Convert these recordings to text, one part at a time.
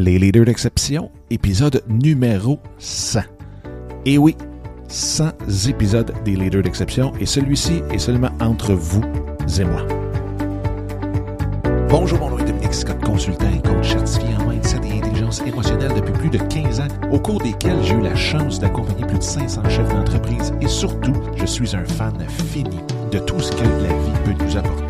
Les leaders d'exception, épisode numéro 100. Et oui, 100 épisodes des leaders d'exception et celui-ci est seulement entre vous et moi. Bonjour, mon nom est Dominique consultant et coach certifié en mindset et intelligence émotionnelle depuis plus de 15 ans, au cours desquels j'ai eu la chance d'accompagner plus de 500 chefs d'entreprise et surtout, je suis un fan fini de tout ce que la vie peut nous apporter.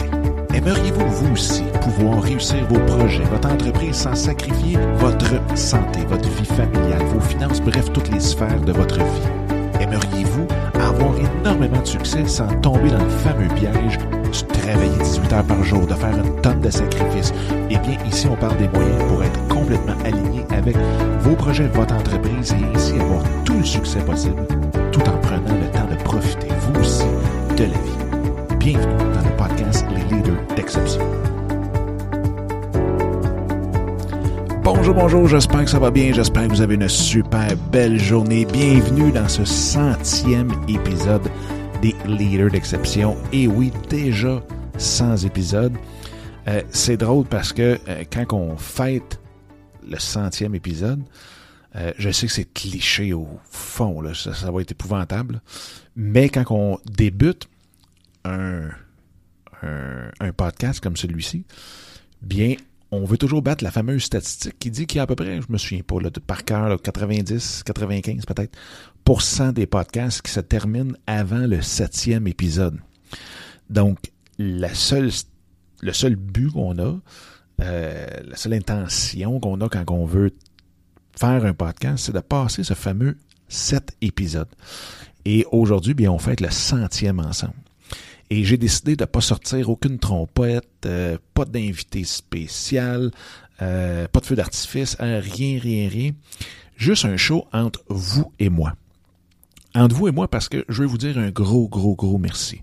Aimeriez-vous vous aussi pouvoir réussir vos projets, votre entreprise sans sacrifier votre santé, votre vie familiale, vos finances, bref, toutes les sphères de votre vie? Aimeriez-vous avoir énormément de succès sans tomber dans le fameux piège de travailler 18 heures par jour, de faire une tonne de sacrifices? Eh bien, ici, on parle des moyens pour être complètement aligné avec vos projets, votre entreprise et ainsi avoir tout le succès possible tout en prenant le temps de profiter, vous aussi, de la vie. Bienvenue Bonjour, bonjour, j'espère que ça va bien, j'espère que vous avez une super belle journée. Bienvenue dans ce centième épisode des Leaders d'Exception. Et oui, déjà 100 épisodes. Euh, c'est drôle parce que euh, quand on fête le centième épisode, euh, je sais que c'est cliché au fond, là, ça, ça va être épouvantable. Mais quand on débute un, un, podcast comme celui-ci, bien, on veut toujours battre la fameuse statistique qui dit qu'il y a à peu près, je me souviens pas, par cœur, là, 90, 95 peut-être, pour cent des podcasts qui se terminent avant le septième épisode. Donc, la seule, le seul but qu'on a, euh, la seule intention qu'on a quand on veut faire un podcast, c'est de passer ce fameux sept épisodes. Et aujourd'hui, bien, on fête le centième ensemble. Et j'ai décidé de ne pas sortir aucune trompette, euh, pas d'invité spécial, euh, pas de feu d'artifice, hein, rien, rien, rien. Juste un show entre vous et moi. Entre vous et moi parce que je vais vous dire un gros, gros, gros merci.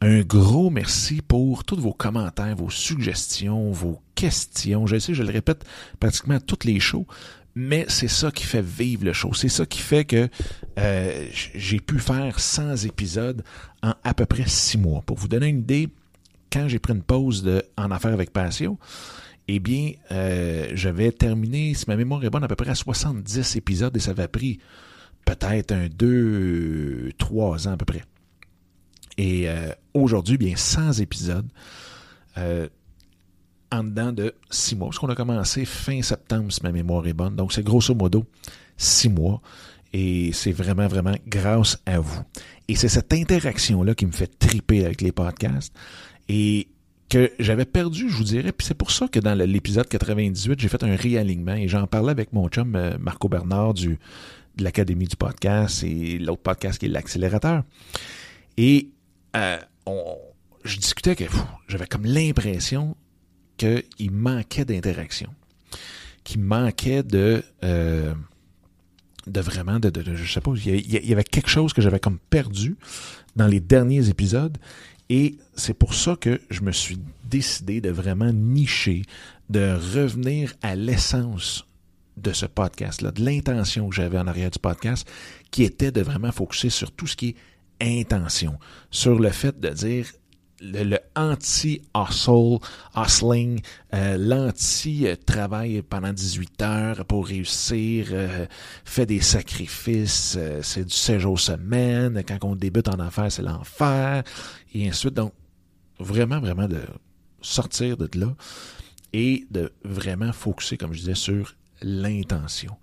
Un gros merci pour tous vos commentaires, vos suggestions, vos questions. Je sais, je le répète pratiquement à toutes les shows, mais c'est ça qui fait vivre le show. C'est ça qui fait que euh, j'ai pu faire 100 épisodes en à peu près 6 mois. Pour vous donner une idée, quand j'ai pris une pause En Affaires avec Passion, eh bien, euh, j'avais terminé, si ma mémoire est bonne, à peu près à 70 épisodes et ça avait pris peut-être un 2, 3 ans à peu près. Et euh, aujourd'hui, bien, 100 épisodes. En dedans de six mois. Parce qu'on a commencé fin septembre, si ma mémoire est bonne. Donc, c'est grosso modo six mois. Et c'est vraiment, vraiment grâce à vous. Et c'est cette interaction-là qui me fait triper avec les podcasts. Et que j'avais perdu, je vous dirais. Puis c'est pour ça que dans l'épisode 98, j'ai fait un réalignement et j'en parlais avec mon chum euh, Marco Bernard du, de l'Académie du podcast et l'autre podcast qui est l'accélérateur. Et euh, on, je discutais que j'avais comme l'impression qu'il manquait d'interaction, qu'il manquait de, euh, de vraiment, de, je sais il y, avait quelque chose que j'avais comme perdu dans les derniers épisodes. Et c'est pour ça que je me suis décidé de vraiment nicher, de revenir à l'essence de ce podcast-là, de l'intention que j'avais en arrière du podcast, qui était de vraiment focuser sur tout ce qui est intention, sur le fait de dire le, anti-hustle, hustling, euh, l'anti-travail pendant 18 heures pour réussir, euh, fait des sacrifices, euh, c'est du 16 jours semaine, quand on débute en affaires, c'est l'enfer, et ainsi de suite. Donc, vraiment, vraiment de sortir de là et de vraiment focuser, comme je disais, sur l'intention.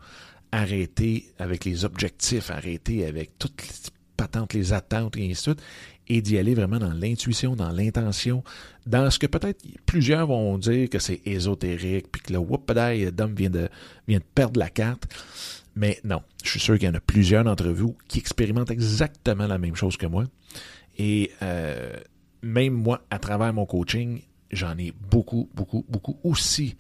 Arrêter avec les objectifs, arrêter avec toutes les patentes, les attentes et ainsi de suite, et d'y aller vraiment dans l'intuition, dans l'intention, dans ce que peut-être plusieurs vont dire que c'est ésotérique, puis que le whoop Dom vient de, vient de perdre la carte. Mais non, je suis sûr qu'il y en a plusieurs d'entre vous qui expérimentent exactement la même chose que moi. Et euh, même moi, à travers mon coaching, j'en ai beaucoup, beaucoup, beaucoup aussi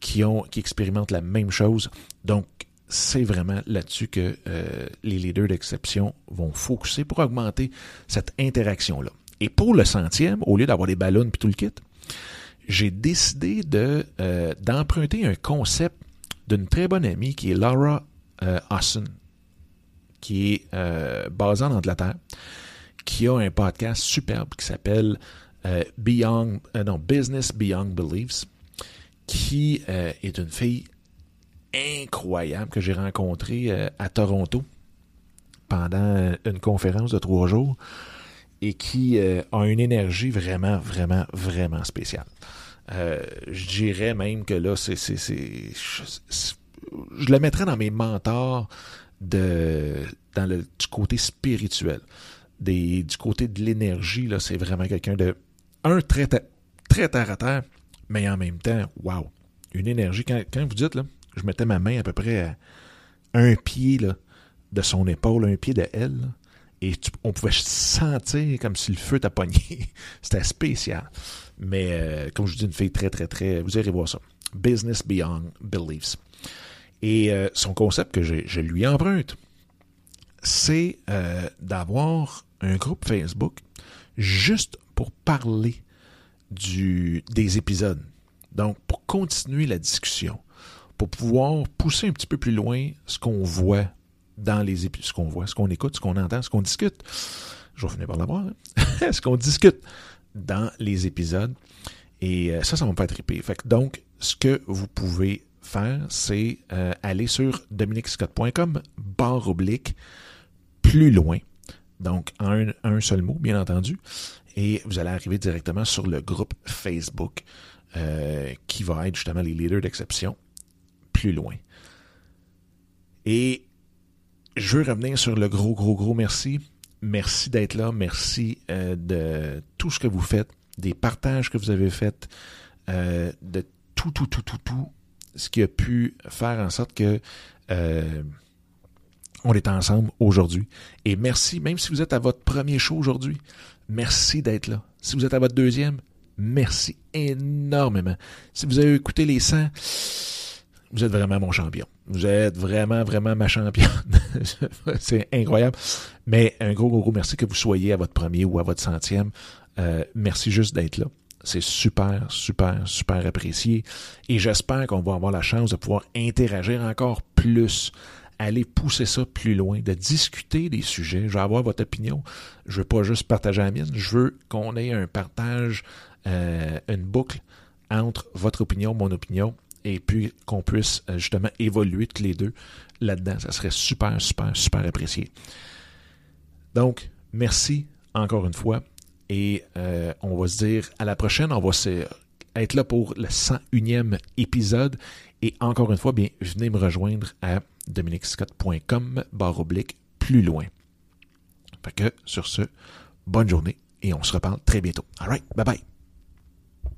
qui ont qui expérimentent la même chose. Donc, c'est vraiment là-dessus que euh, les leaders d'exception vont focuser pour augmenter cette interaction-là. Et pour le centième, au lieu d'avoir des ballons puis tout le kit, j'ai décidé euh, d'emprunter un concept d'une très bonne amie qui est Laura euh, qui est euh, basée en Angleterre, qui a un podcast superbe qui s'appelle Beyond, non, Business Beyond Beliefs, qui est une fille incroyable que j'ai rencontré euh, à Toronto pendant une conférence de trois jours et qui euh, a une énergie vraiment, vraiment, vraiment spéciale. Euh, je dirais même que là, c'est, je, le mettrais dans mes mentors de, dans le, du côté spirituel. Du côté de l'énergie, là, c'est vraiment quelqu'un de, un, très, très terre à terre, mais en même temps, wow, une énergie. Quand vous dites, là, je mettais ma main à peu près à un pied de son épaule, un pied de elle, et on pouvait sentir comme si le feu t'a pogné. C'était spécial. Mais euh, comme je vous dis, une fille très, très, très. Vous irez voir ça. Business Beyond Beliefs. Et euh, son concept que je, lui emprunte, c'est euh, d'avoir un groupe Facebook juste pour parler des épisodes. Donc, pour continuer la discussion, pour pouvoir pousser un petit peu plus loin ce qu'on voit dans les épisodes, ce qu'on voit, ce qu'on écoute, ce qu'on entend, ce qu'on discute. Je vais finir par l'avoir. Hein? ce qu'on discute dans les épisodes. Et euh, ça, ça va me faire triper. Donc, ce que vous pouvez faire, c'est euh, aller sur dominicscott.com, barre oblique, plus loin. Donc, en un, seul mot, bien entendu. Et vous allez arriver directement sur le groupe Facebook euh, qui va être justement les leaders d'exception plus loin. Et je veux revenir sur le gros, gros, gros merci. Merci d'être là. Merci euh, de tout ce que vous faites, des partages que vous avez faits, euh, de tout, tout, tout, tout, tout, ce qui a pu faire en sorte que euh, on est ensemble aujourd'hui. Et merci, même si vous êtes à votre premier show aujourd'hui, merci d'être là. Si vous êtes à votre deuxième, merci énormément. Si vous avez écouté les 100, vous êtes vraiment mon champion. Vous êtes vraiment, vraiment ma championne. c'est incroyable. Mais un gros, gros, gros merci que vous soyez à votre premier ou à votre centième. Euh, merci juste d'être là. C'est super, super, super apprécié. Et j'espère qu'on va avoir la chance de pouvoir interagir encore plus, aller pousser ça plus loin, de discuter des sujets. Je veux avoir votre opinion. Je veux pas juste partager la mienne. Je veux qu'on ait un partage, euh, une boucle entre votre opinion, mon opinion, et puis qu'on puisse euh, justement évoluer tous les deux là-dedans. Ça serait super, super, super apprécié. Donc, merci encore une fois. Et euh, on va se dire à la prochaine. On va être là pour le 101e épisode. Et encore une fois, bien, venez me rejoindre à dominicscott.com barre oblique plus loin. Fait que sur ce, bonne journée et on se reparle très bientôt. All right, bye bye.